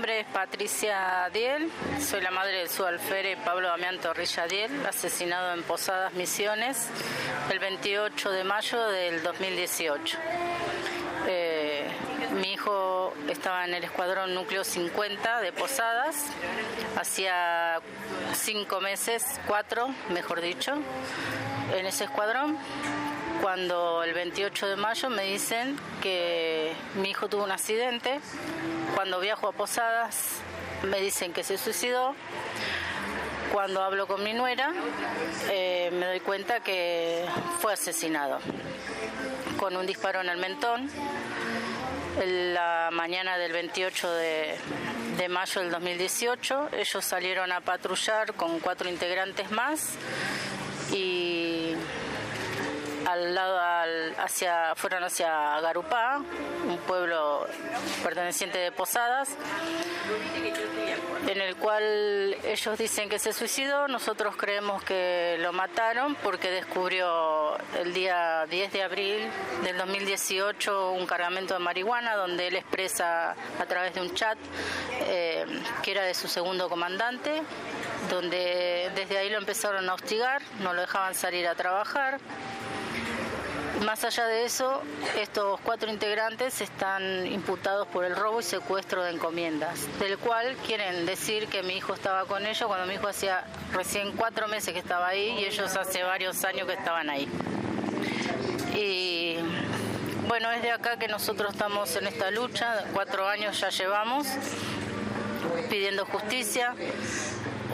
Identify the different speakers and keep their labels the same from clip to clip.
Speaker 1: nombre es Patricia Diel, soy la madre del subalférez Pablo Damián Torrilla Diel, asesinado en Posadas Misiones el 28 de mayo del 2018. Eh, mi hijo estaba en el escuadrón núcleo 50 de Posadas, hacía cinco meses, cuatro, mejor dicho, en ese escuadrón cuando el 28 de mayo me dicen que mi hijo tuvo un accidente. Cuando viajo a Posadas me dicen que se suicidó. Cuando hablo con mi nuera eh, me doy cuenta que fue asesinado con un disparo en el mentón. En la mañana del 28 de, de mayo del 2018 ellos salieron a patrullar con cuatro integrantes más al lado hacia fueron hacia Garupá, un pueblo perteneciente de Posadas, en el cual ellos dicen que se suicidó, nosotros creemos que lo mataron porque descubrió el día 10 de abril del 2018 un cargamento de marihuana donde él expresa a través de un chat eh, que era de su segundo comandante donde desde ahí lo empezaron a hostigar, no lo dejaban salir a trabajar. Más allá de eso, estos cuatro integrantes están imputados por el robo y secuestro de encomiendas, del cual quieren decir que mi hijo estaba con ellos cuando mi hijo hacía recién cuatro meses que estaba ahí y ellos hace varios años que estaban ahí. Y bueno, es de acá que nosotros estamos en esta lucha, cuatro años ya llevamos pidiendo justicia,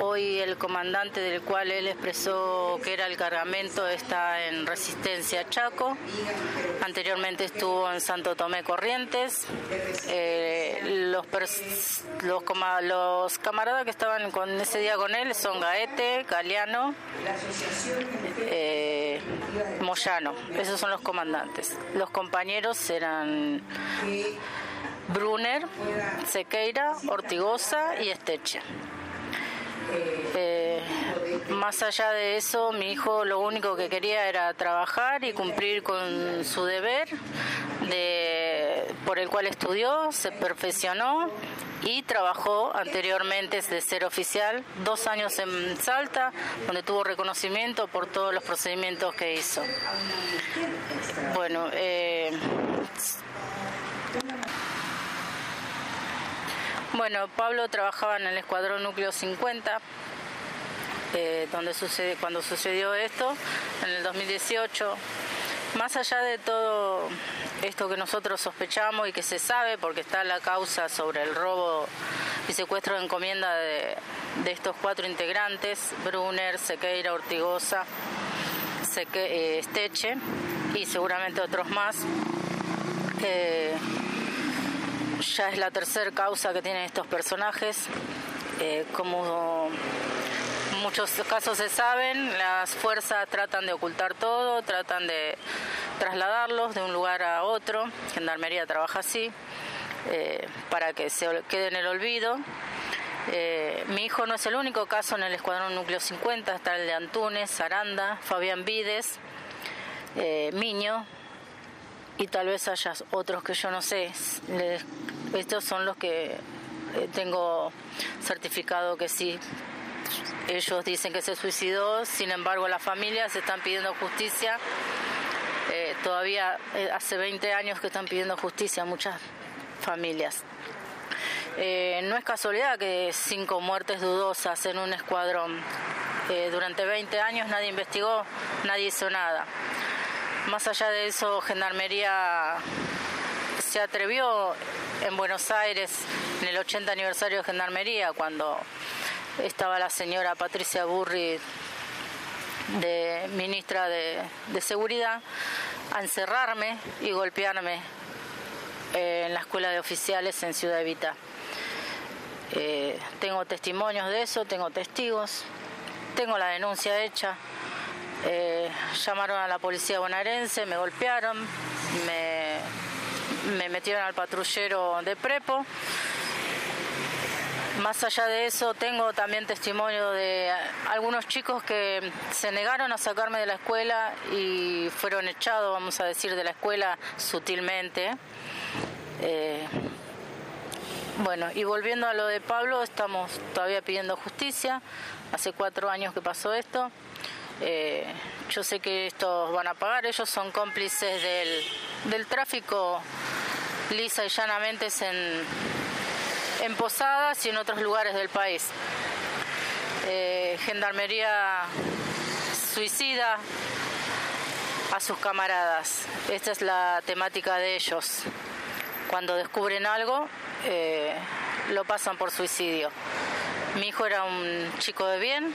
Speaker 1: Hoy el comandante del cual él expresó que era el cargamento está en Resistencia Chaco. Anteriormente estuvo en Santo Tomé Corrientes. Eh, los, los, camaradas que estaban con ese día con él son Gaete, Galeano, eh, Moyano. Esos son los comandantes. Los compañeros eran Brunner, Sequeira, Ortigosa y Esteche. Eh, más allá de eso, mi hijo lo único que quería era trabajar y cumplir con su deber de, por el cual estudió, se perfeccionó y trabajó anteriormente de ser oficial dos años en Salta, donde tuvo reconocimiento por todos los procedimientos que hizo. Bueno, eh, Bueno, Pablo trabajaba en el Escuadrón Núcleo 50, eh, donde sucede, cuando sucedió esto, en el 2018. Más allá de todo esto que nosotros sospechamos y que se sabe, porque está la causa sobre el robo y secuestro de encomienda de, estos cuatro integrantes, Brunner, Sequeira, Ortigosa, Seque, Esteche y seguramente otros más. Eh, ya es la tercera causa que tienen estos personajes. Eh, como muchos casos se saben, las fuerzas tratan de ocultar todo, tratan de trasladarlos de un lugar a otro. Gendarmería trabaja así, eh, para que se quede en el olvido. Eh, mi hijo no es el único caso en el Escuadrón Núcleo 50, está el de Antunes, Aranda, Fabián Vides, Miño, y tal vez haya otros que yo no sé. Estos son los que eh, tengo certificado que sí. Ellos dicen que se suicidó, sin embargo las familias están pidiendo justicia. Eh, todavía eh, hace 20 años que están pidiendo justicia muchas familias. no es casualidad que cinco muertes dudosas en un escuadrón. durante 20 años nadie investigó, nadie hizo nada. Más allá de eso, Gendarmería se atrevió en Buenos Aires en el 80 aniversario de Gendarmería, cuando estaba la señora Patricia Burri de ministra de, Seguridad, a encerrarme y golpearme eh, en la escuela de oficiales en Ciudad Evita. Eh, tengo testimonios de eso, tengo testigos, tengo la denuncia hecha. Eh, llamaron a la policía bonaerense, me golpearon, me, me metieron al patrullero de prepo. Más allá de eso, tengo también testimonio de algunos chicos que se negaron a sacarme de la escuela y fueron echados, vamos a decir, de la escuela sutilmente. Eh, Bueno, y volviendo a lo de Pablo, estamos todavía pidiendo justicia. Hace cuatro años que pasó esto. Eh, yo sé que estos van a pagar, ellos son cómplices del, tráfico lisa y llanamente en, en Posadas y en otros lugares del país. Eh, gendarmería suicida a sus camaradas. Esta es la temática de ellos. Cuando descubren algo, eh, lo pasan por suicidio. Mi hijo era un chico de bien,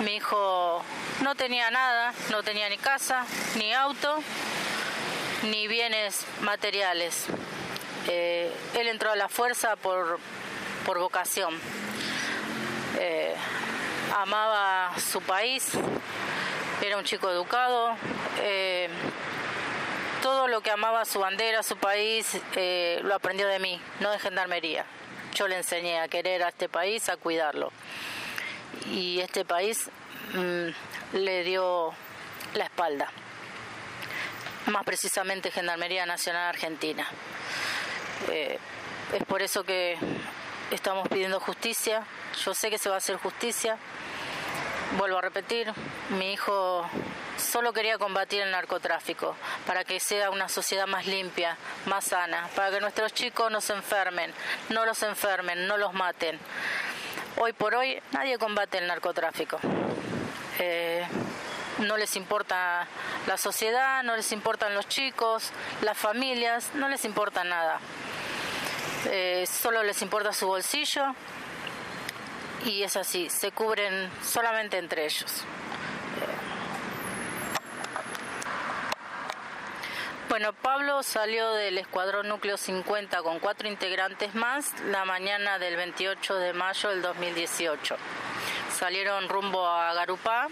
Speaker 1: mi hijo no tenía nada, no tenía ni casa, ni auto, ni bienes materiales. Eh, él entró a la fuerza por, por vocación. Eh, amaba su país, era un chico educado. Eh, todo lo que amaba su bandera, su país, lo aprendió de mí, no de gendarmería. Yo le enseñé a querer a este país, a cuidarlo. Y este país mm, le dio la espalda, más precisamente Gendarmería Nacional Argentina. Eh, es por eso que estamos pidiendo justicia. Yo sé que se va a hacer justicia. Vuelvo a repetir, mi hijo solo quería combatir el narcotráfico, para que sea una sociedad más limpia, más sana, para que nuestros chicos no se enfermen, no los enfermen, no los maten. Hoy por hoy nadie combate el narcotráfico. Eh, no les importa la sociedad, no les importan los chicos, las familias, no les importa nada. Eh, solo les importa su bolsillo y es así, se cubren solamente entre ellos. Bueno, Pablo salió del Escuadrón Núcleo 50 con cuatro integrantes más la mañana del 28 de mayo del 2018. Salieron rumbo a Garupá,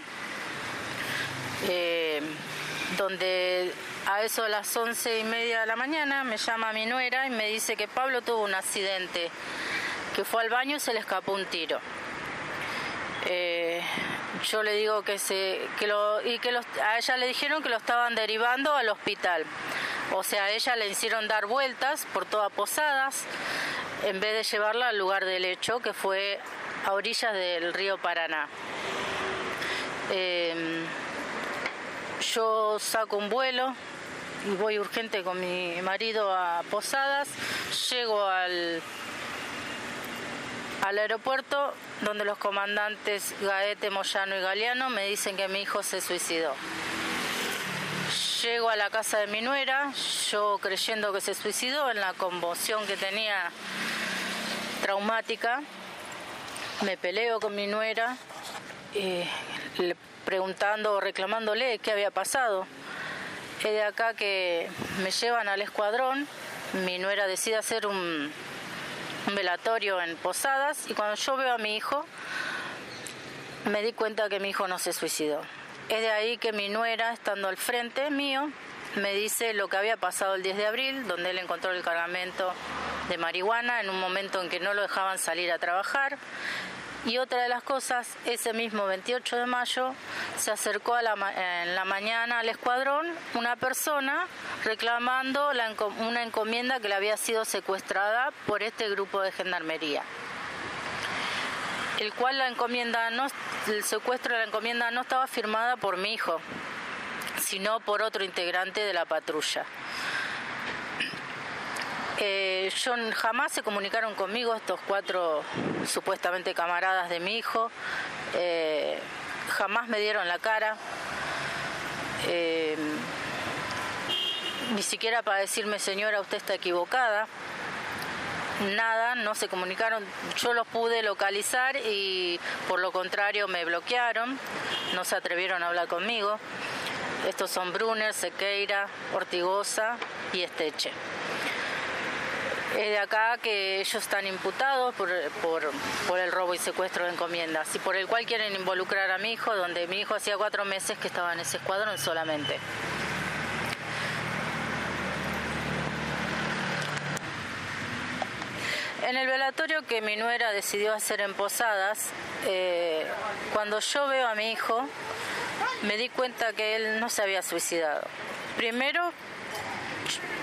Speaker 1: eh, donde a eso de las once y media de la mañana me llama mi nuera y me dice que Pablo tuvo un accidente, que fue al baño y se le escapó un tiro. Eh, yo le digo que se que lo y que a ella le dijeron que lo estaban derivando al hospital. O sea, a ella le hicieron dar vueltas por todas Posadas en vez de llevarla al lugar del hecho, que fue a orillas del río Paraná. Em, yo saco un vuelo y voy urgente con mi marido a Posadas, llego al al aeropuerto donde los comandantes Gaete, Moyano y Galeano me dicen que mi hijo se suicidó. Llego a la casa de mi nuera, yo creyendo que se suicidó en la conmoción que tenía traumática, me peleo con mi nuera, eh, preguntando o reclamándole qué había pasado. Es de acá que me llevan al escuadrón, mi nuera decide hacer un, un velatorio en Posadas y cuando yo veo a mi hijo me di cuenta que mi hijo no se suicidó. Es de ahí que mi nuera, estando al frente mío, me dice lo que había pasado el 10 de abril, donde él encontró el cargamento de marihuana en un momento en que no lo dejaban salir a trabajar y otra de las cosas, ese mismo 28 de mayo se acercó a la, en la mañana al escuadrón una persona reclamando una encomienda que le había sido secuestrada por este grupo de gendarmería. El cual la encomienda no, el secuestro de la encomienda no estaba firmada por mi hijo, sino por otro integrante de la patrulla. Yo, jamás se comunicaron conmigo estos cuatro supuestamente camaradas de mi hijo, eh, jamás me dieron la cara, eh, ni siquiera para decirme señora usted está equivocada, nada, no se comunicaron, yo los pude localizar y por lo contrario me bloquearon, no se atrevieron a hablar conmigo. Estos son Brunner, Sequeira, Ortigosa y Esteche. Es de acá que ellos están imputados por, por, el robo y secuestro de encomiendas y por el cual quieren involucrar a mi hijo, donde mi hijo hacía cuatro meses que estaba en ese escuadrón solamente. En el velatorio que mi nuera decidió hacer en Posadas, eh, cuando yo veo a mi hijo, me di cuenta que él no se había suicidado. Primero,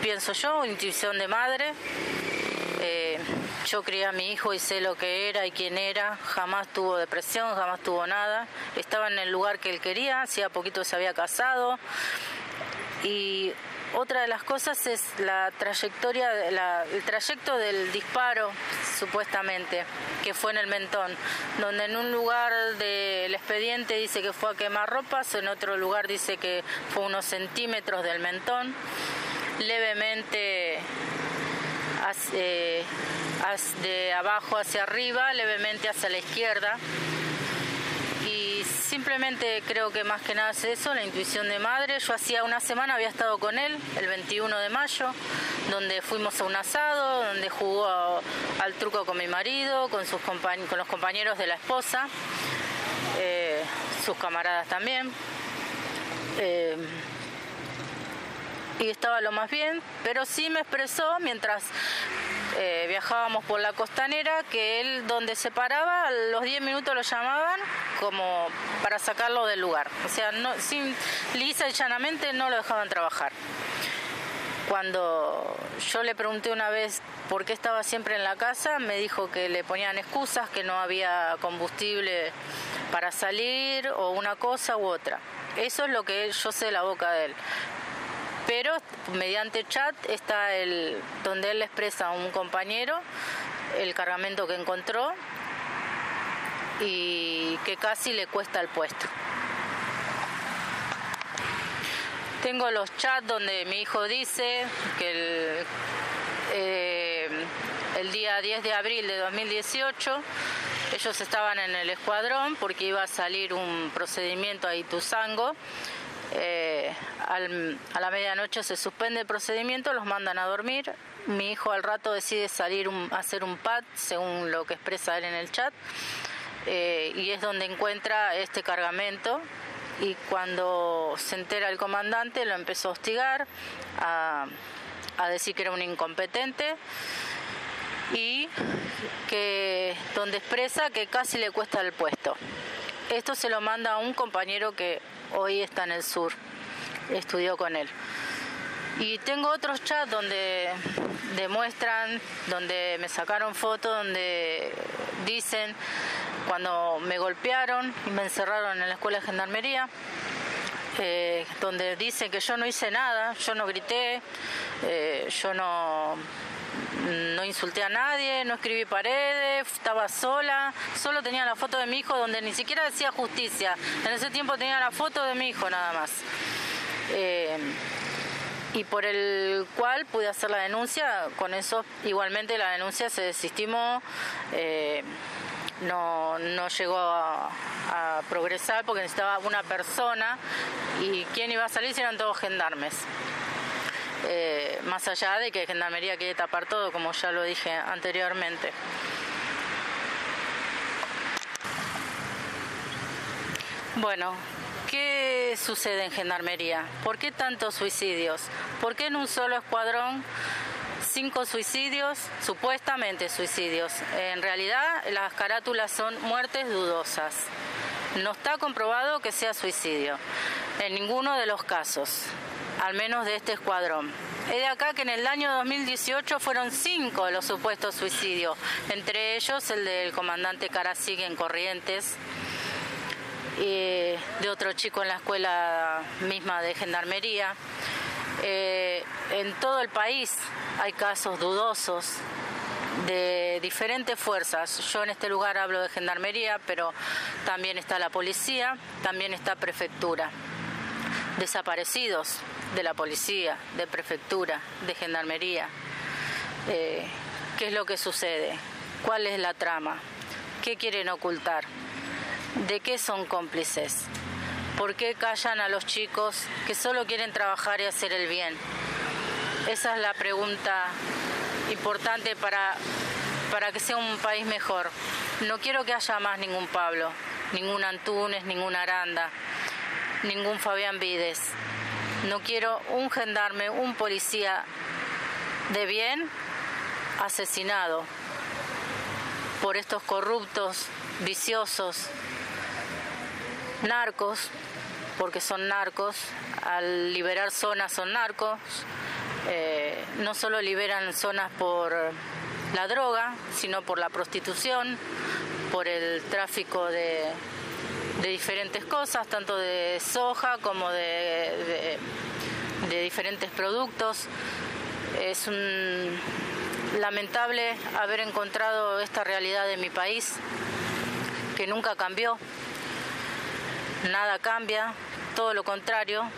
Speaker 1: pienso yo, intuición de madre, Eh, yo crié a mi hijo y sé lo que era y quién era. Jamás tuvo depresión, jamás tuvo nada. Estaba en el lugar que él quería, hacía poquito se había casado. Y otra de las cosas es la trayectoria, el trayecto del disparo, supuestamente, que fue en el mentón, donde en un lugar del expediente dice que fue a quemar ropas, en otro lugar dice que fue unos centímetros del mentón, levemente de abajo hacia arriba, levemente hacia la izquierda simplemente creo que más que nada es eso, la intuición de madre. Yo hacía una semana había estado con él, el 21 de mayo, donde fuimos a un asado, donde jugó al truco con mi marido, con, sus con los compañeros de la esposa, eh, sus camaradas también. Eh, y estaba lo más bien, pero sí me expresó mientras eh, viajábamos por la costanera, que él donde se paraba, a los 10 minutos lo llamaban como para sacarlo del lugar. O sea, no, sin, lisa y llanamente no lo dejaban trabajar. Cuando yo le pregunté una vez por qué estaba siempre en la casa, me dijo que le ponían excusas, que no había combustible para salir o una cosa u otra. Eso es lo que yo sé de la boca de él pero mediante chat está el donde él expresa a un compañero el cargamento que encontró y que casi le cuesta el puesto. Tengo los chats donde mi hijo dice que el, eh, el día 10 de abril de 2018 ellos estaban en el escuadrón porque iba a salir un procedimiento a Ituzango eh, a la medianoche se suspende el procedimiento, los mandan a dormir. Mi hijo al rato decide salir a hacer un pad, según lo que expresa él en el chat, eh, y es donde encuentra este cargamento. Y cuando se entera el comandante, lo empezó a hostigar, a, a decir que era un incompetente y que donde expresa que casi le cuesta el puesto. Esto se lo manda a un compañero que hoy está en el sur, estudió con él. Y tengo otros chats donde demuestran, donde me sacaron fotos, donde dicen cuando me golpearon y me encerraron en la escuela de gendarmería, eh, donde dicen que yo no hice nada, yo no grité, eh, yo no no insulté a nadie, no escribí paredes, estaba sola, solo tenía la foto de mi hijo donde ni siquiera decía justicia. En ese tiempo tenía la foto de mi hijo nada más. Eh, y por el cual pude hacer la denuncia, con eso igualmente la denuncia se desestimó, no, no llegó a, a, progresar porque necesitaba una persona y quién iba a salir si eran todos gendarmes. Eh, más allá de que Gendarmería quiere tapar todo, como ya lo dije anteriormente. Bueno, ¿qué sucede en Gendarmería? ¿Por qué tantos suicidios? ¿Por qué en un solo escuadrón cinco suicidios, supuestamente suicidios? En realidad las carátulas son muertes dudosas. No está comprobado que sea suicidio en ninguno de los casos al menos de este escuadrón. Es de acá que en el año 2018 fueron cinco los supuestos suicidios, entre ellos el del comandante Carasig en Corrientes, y de otro chico en la escuela misma de Gendarmería. Eh, en todo el país hay casos dudosos de diferentes fuerzas. Yo en este lugar hablo de Gendarmería, pero también está la policía, también está prefectura. Desaparecidos, de la policía, de prefectura, de gendarmería. Eh, ¿Qué es lo que sucede? ¿Cuál es la trama? ¿Qué quieren ocultar? ¿De qué son cómplices? ¿Por qué callan a los chicos que solo quieren trabajar y hacer el bien? Esa es la pregunta importante para, para que sea un país mejor. No quiero que haya más ningún Pablo, ningún Antunes, ningún Aranda, ningún Fabián Vides. No quiero un gendarme, un policía de bien asesinado por estos corruptos, viciosos, narcos, porque son narcos, al liberar zonas son narcos, eh, no solo liberan zonas por la droga, sino por la prostitución, por el tráfico de, diferentes cosas, tanto de soja como de, diferentes productos. Es un lamentable haber encontrado esta realidad de mi país, que nunca cambió, nada cambia, todo lo contrario.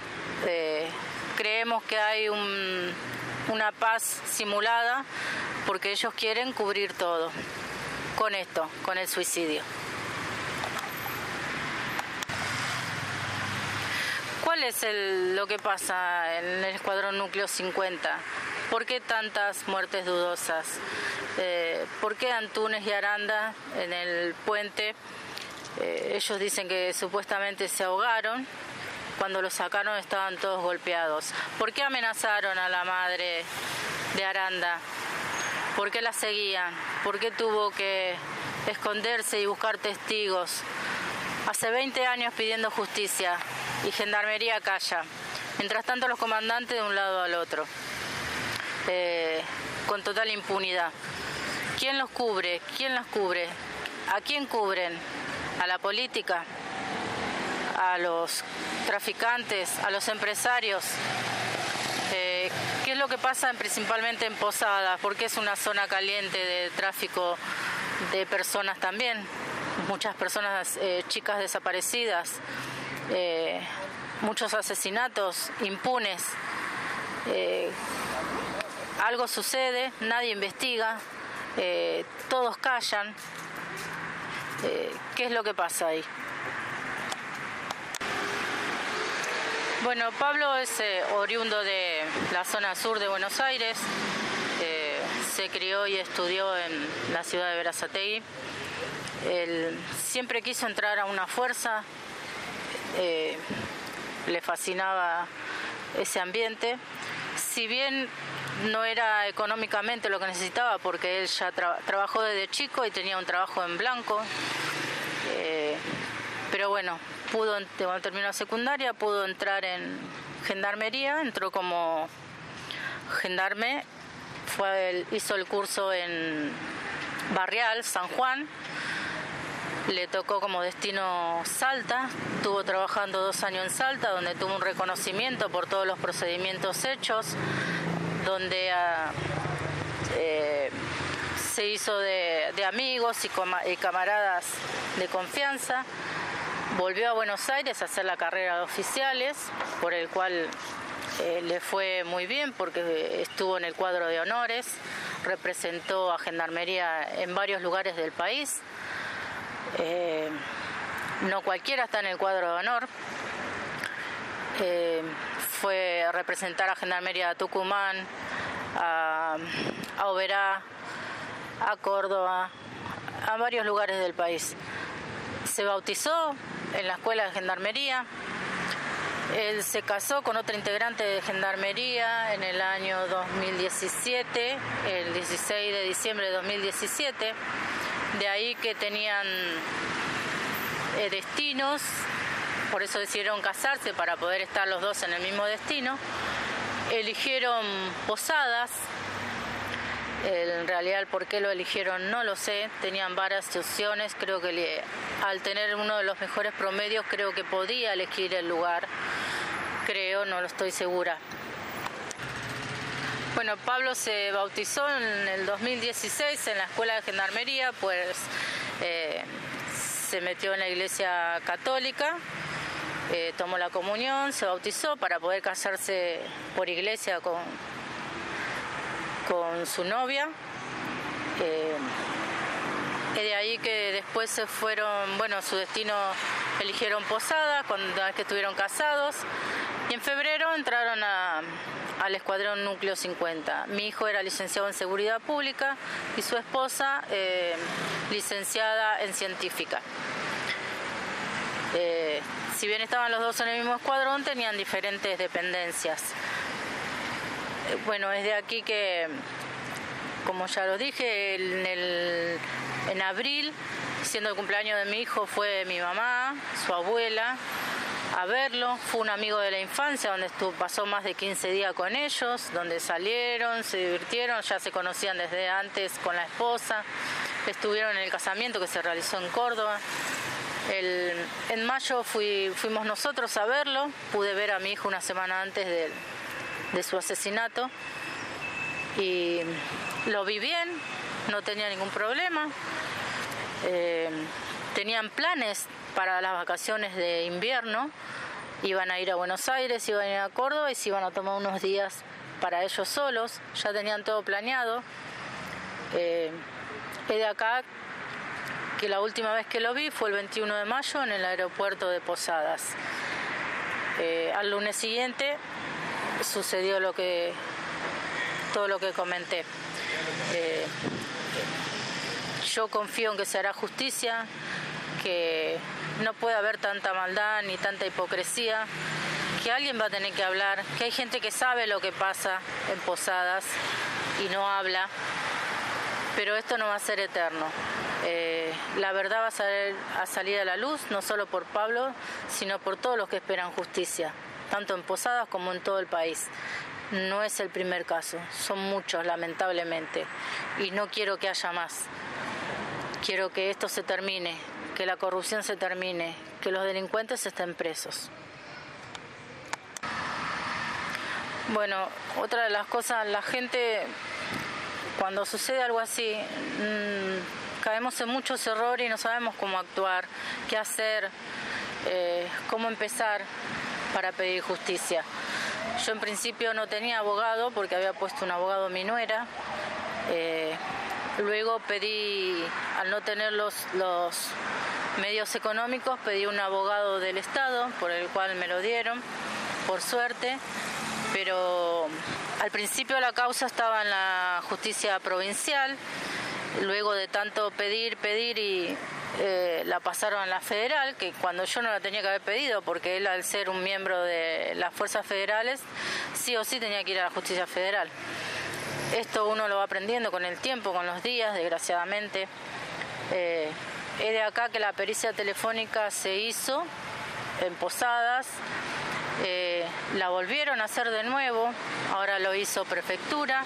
Speaker 1: Eh, creemos que hay una paz simulada porque ellos quieren cubrir todo con esto, con el suicidio. ¿Cuál es lo que pasa en el Escuadrón Núcleo 50? ¿Por qué tantas muertes dudosas? Eh, ¿Por qué Antunes y Aranda en el puente? Eh, ellos dicen que supuestamente se ahogaron. Cuando los sacaron estaban todos golpeados. ¿Por qué amenazaron a la madre de Aranda? ¿Por qué la seguían? ¿Por qué tuvo que esconderse y buscar testigos? Hace 20 años pidiendo justicia y Gendarmería calla. Mientras tanto los comandantes de un lado al otro. Eh, con total impunidad. ¿Quién los cubre? ¿Quién los cubre? ¿A quién cubren? ¿A la política? ¿A los traficantes? ¿A los empresarios? Eh, ¿Qué es lo que pasa principalmente en Posadas? Porque es una zona caliente de tráfico de personas también. Muchas personas, eh, chicas desaparecidas, muchos asesinatos impunes algo sucede, nadie investiga, eh, todos callan. Eh, ¿Qué es lo que pasa ahí? Bueno, Pablo es eh, oriundo de la zona sur de Buenos Aires, se crió y estudió en la ciudad de Verazategui. Él siempre quiso entrar a una fuerza, le fascinaba ese ambiente. Si bien no era económicamente lo que necesitaba porque él ya trabajó desde chico y tenía un trabajo en blanco. Eh, pero bueno, pudo, cuando terminó secundaria, pudo entrar en gendarmería, entró como gendarme, fue, hizo el curso en Barrial, San Juan, le tocó como destino Salta, estuvo trabajando dos años en Salta, donde tuvo un reconocimiento por todos los procedimientos hechos donde ah, eh, se hizo de, amigos y, camaradas de confianza. Volvió a Buenos Aires a hacer la carrera de oficiales, por el cual eh, le fue muy bien porque estuvo en el cuadro de honores, representó a Gendarmería en varios lugares del país. Eh, no cualquiera está en el cuadro de honor. Fue a representar a Gendarmería de Tucumán, a, Oberá, a Córdoba, a varios lugares del país. Se bautizó en la escuela de gendarmería. Él se casó con otra integrante de gendarmería en el año 2017, el 16 de diciembre de 2017. De ahí que tenían eh, destinos, por eso decidieron casarse para poder estar los dos en el mismo destino. Eligieron Posadas. En realidad el por qué lo eligieron no lo sé, tenían varias opciones, creo que al tener uno de los mejores promedios creo que podía elegir el lugar, creo, no lo estoy segura. Bueno, Pablo se bautizó en el 2016 en la Escuela de Gendarmería, pues eh, se metió en la Iglesia Católica eh, tomó la comunión, se bautizó para poder casarse por iglesia con, con su novia. Eh, y de ahí que después se fueron, bueno, su destino eligieron Posada cuando que estuvieron casados y en febrero entraron al escuadrón núcleo 50. Mi hijo era licenciado en seguridad pública y su esposa eh, licenciada en científica si bien estaban los dos en el mismo escuadrón, tenían diferentes dependencias. Eh, bueno, es de aquí que, como ya lo dije, en, en abril, siendo el cumpleaños de mi hijo, fue mi mamá, su abuela, a verlo. Fue un amigo de la infancia donde estuvo, pasó más de 15 días con ellos, donde salieron, se divirtieron, ya se conocían desde antes con la esposa. Estuvieron en el casamiento que se realizó en Córdoba. En mayo fuimos nosotros a verlo, pude ver a mi hijo una semana antes de, su asesinato y lo vi bien, no tenía ningún problema. Eh, tenían planes para las vacaciones de invierno, iban a ir a Buenos Aires, iban a ir a Córdoba y se iban a tomar unos días para ellos solos, ya tenían todo planeado. Eh, de acá que la última vez que lo vi fue el 21 de mayo en el aeropuerto de Posadas. Eh, al lunes siguiente sucedió lo que todo lo que comenté. Eh, yo confío en que se hará justicia, que no puede haber tanta maldad ni tanta hipocresía, que alguien va a tener que hablar, que hay gente que sabe lo que pasa en Posadas y no habla, pero esto no va a ser eterno. Eh, la verdad va a, a salir a la luz, no solo por Pablo, sino por todos los que esperan justicia, tanto en Posadas como en todo el país. No es el primer caso, son muchos lamentablemente, y no quiero que haya más. Quiero que esto se termine, que la corrupción se termine, que los delincuentes estén presos. Bueno, otra de las cosas, la gente, cuando sucede algo así, mm, caemos en muchos errores y no sabemos cómo actuar, qué hacer, eh, cómo empezar para pedir justicia. Yo en principio no tenía abogado porque había puesto un abogado mi nuera. Eh, luego pedí, al no tener los, los medios económicos, pedí un abogado del Estado, por el cual me lo dieron, por suerte, pero al principio la causa estaba en la justicia provincial, luego de tanto pedir, pedir y eh, la pasaron a la federal, que cuando yo no la tenía que haber pedido, porque él al ser un miembro de las fuerzas federales, sí o sí tenía que ir a la justicia federal. Esto uno lo va aprendiendo con el tiempo, con los días, desgraciadamente. Eh, es de acá que la pericia telefónica se hizo en Posadas, eh, la volvieron a hacer de nuevo, ahora lo hizo prefectura.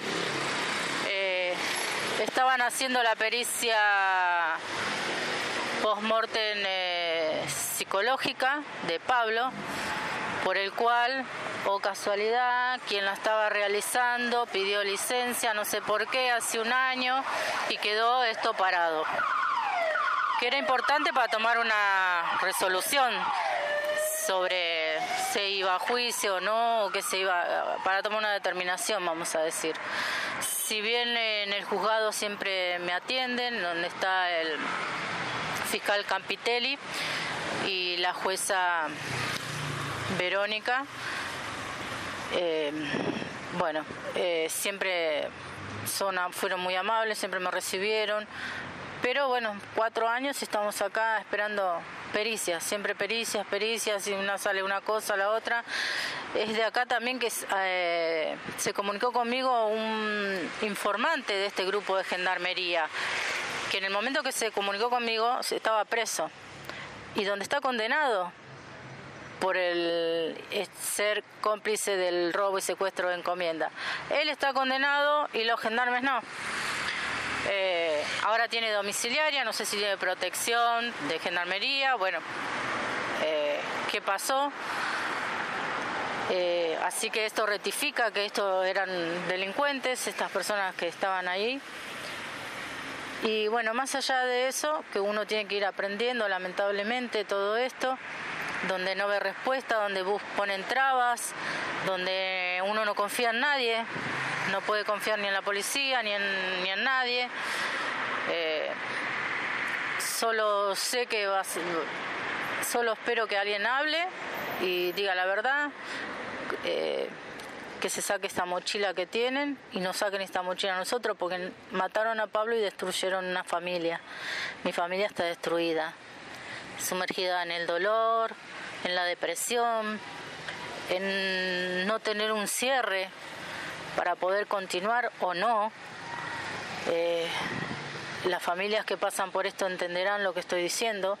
Speaker 1: Estaban haciendo la pericia post-mortem eh, psicológica de Pablo, por el cual, o casualidad, quien la estaba realizando pidió licencia, no sé por qué, hace un año, y quedó esto parado que era importante para tomar una resolución sobre si iba a juicio o no, o que se iba para tomar una determinación, vamos a decir. Si bien en el juzgado siempre me atienden, donde está el fiscal Campitelli y la jueza Verónica, eh, bueno, eh, siempre son, fueron muy amables, siempre me recibieron, pero bueno, cuatro años estamos acá esperando pericias, siempre pericias, pericias, y una sale una cosa, la otra. Es de acá también que eh, se comunicó conmigo un informante de este grupo de gendarmería, que en el momento que se comunicó conmigo estaba preso y donde está condenado por el ser cómplice del robo y secuestro de encomienda. Él está condenado y los gendarmes no. Eh, ahora tiene domiciliaria, no sé si tiene protección de gendarmería. Bueno, eh, ¿qué pasó? Eh, así que esto rectifica que estos eran delincuentes, estas personas que estaban ahí. Y bueno, más allá de eso, que uno tiene que ir aprendiendo lamentablemente todo esto, donde no ve respuesta, donde ponen trabas, donde uno no confía en nadie, no puede confiar ni en la policía ni en, ni en nadie. Solo sé que va solo espero que alguien hable y diga la verdad, eh, que se saque esta mochila que tienen y nos saquen esta mochila a nosotros porque mataron a Pablo y destruyeron una familia. Mi familia está destruida, sumergida en el dolor, en la depresión, en no tener un cierre para poder continuar o no. Eh, las familias que pasan por esto entenderán lo que estoy diciendo.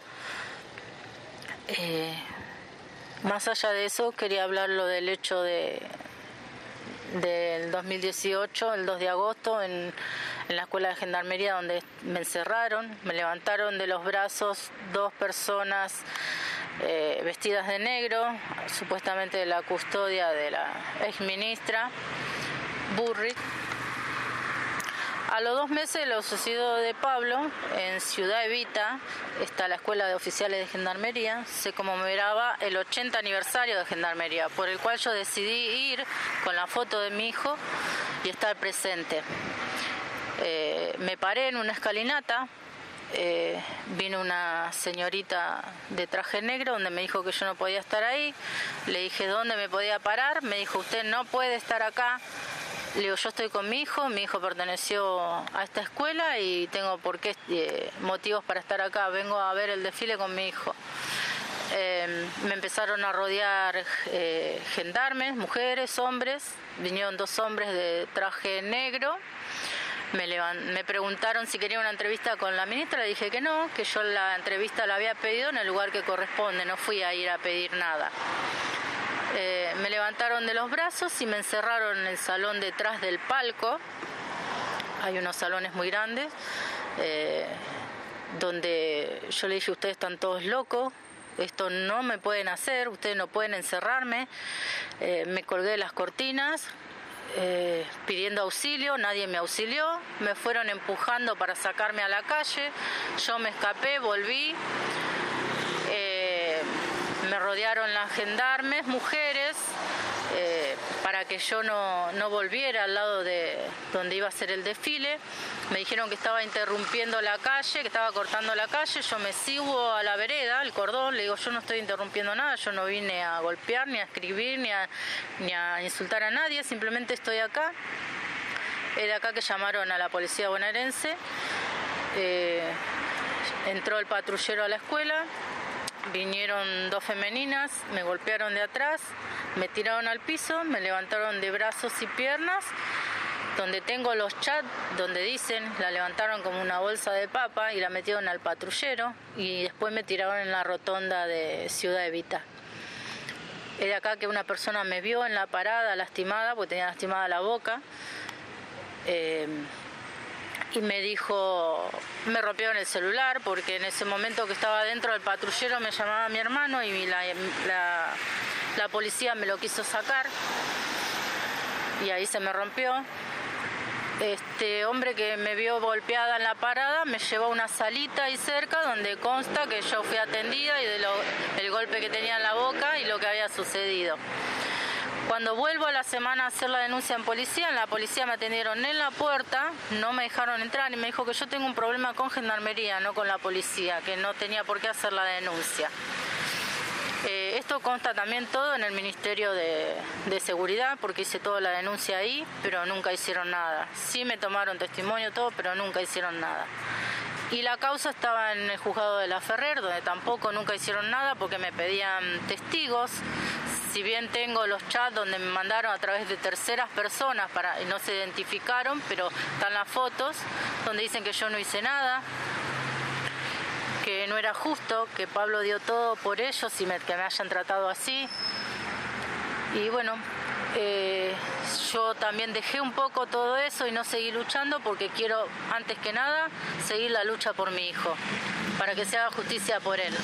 Speaker 1: Eh, Más allá de eso, quería hablar lo del hecho de, del 2018, el 2 de agosto, en, la escuela de gendarmería donde me encerraron, me levantaron de los brazos dos personas eh, vestidas de negro, supuestamente de la custodia de la ex ministra Burri. A los dos meses lo sucedido de Pablo, en Ciudad Evita, está la Escuela de Oficiales de Gendarmería, se conmemoraba el 80 aniversario de Gendarmería, por el cual yo decidí ir con la foto de mi hijo y estar presente. Eh, me paré en una escalinata, eh, vino una señorita de traje negro donde me dijo que yo no podía estar ahí, le dije dónde me podía parar, me dijo usted no puede estar acá, le digo, yo estoy con mi hijo, mi hijo perteneció a esta escuela y tengo por qué eh, motivos para estar acá. Vengo a ver el desfile con mi hijo. Eh, me empezaron a rodear eh, gendarmes, mujeres, hombres. Vinieron dos hombres de traje negro. Me, me preguntaron si quería una entrevista con la ministra, le dije que no, que yo la entrevista la había pedido en el lugar que corresponde, no fui a ir a pedir nada. Eh, me levantaron de los brazos y me encerraron en el salón detrás del palco. Hay unos salones muy grandes eh, donde yo le dije, ustedes están todos locos, esto no me pueden hacer, ustedes no pueden encerrarme. Eh, me colgué de las cortinas pidiendo auxilio, nadie me auxilió, me fueron empujando para sacarme a la calle, yo me escapé, volví me rodearon las gendarmes, mujeres, eh, para que yo no, no, volviera al lado de donde iba a ser el desfile. Me dijeron que estaba interrumpiendo la calle, que estaba cortando la calle. Yo me sigo a la vereda, el cordón, le digo, yo no estoy interrumpiendo nada, yo no vine a golpear, ni a escribir, ni a, ni a insultar a nadie, simplemente estoy acá. De acá que llamaron a la policía bonaerense. Eh, entró el patrullero a la escuela, Vinieron dos femeninas, me golpearon de atrás, me tiraron al piso, me levantaron de brazos y piernas, donde tengo los chats donde dicen, la levantaron como una bolsa de papa y la metieron al patrullero y después me tiraron en la rotonda de Ciudad Evita. Es de acá que una persona me vio en la parada lastimada, porque tenía lastimada la boca. Eh, y me dijo, me rompieron el celular porque en ese momento que estaba dentro del patrullero me llamaba mi hermano y la, la, policía me lo quiso sacar y ahí se me rompió. Este hombre que me vio golpeada en la parada me llevó a una salita ahí cerca donde consta que yo fui atendida y del golpe que tenía en la boca y lo que había sucedido. Cuando vuelvo a la semana a hacer la denuncia en policía, en la policía me atendieron en la puerta, no me dejaron entrar y me dijo que yo tengo un problema con gendarmería, no con la policía, que no tenía por qué hacer la denuncia. Eh, esto consta también todo en el Ministerio de, de, Seguridad, porque hice toda la denuncia ahí, pero nunca hicieron nada. Sí me tomaron testimonio todo, pero nunca hicieron nada. Y la causa estaba en el juzgado de la Ferrer, donde tampoco nunca hicieron nada porque me pedían testigos si bien tengo los chats donde me mandaron a través de terceras personas para y no se identificaron, pero están las fotos donde dicen que yo no hice nada, que no era justo, que Pablo dio todo por ellos y que me hayan tratado así. Y bueno, eh, yo también dejé un poco todo eso y no seguí luchando porque quiero, antes que nada, seguir la lucha por mi hijo, para que se haga justicia por él.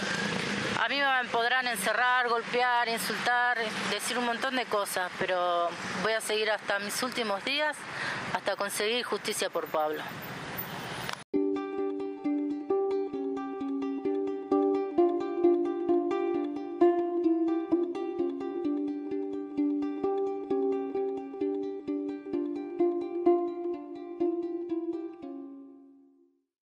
Speaker 1: A mí me podrán encerrar, golpear, insultar, decir un montón de cosas, pero voy a seguir hasta mis últimos días hasta conseguir justicia por Pablo.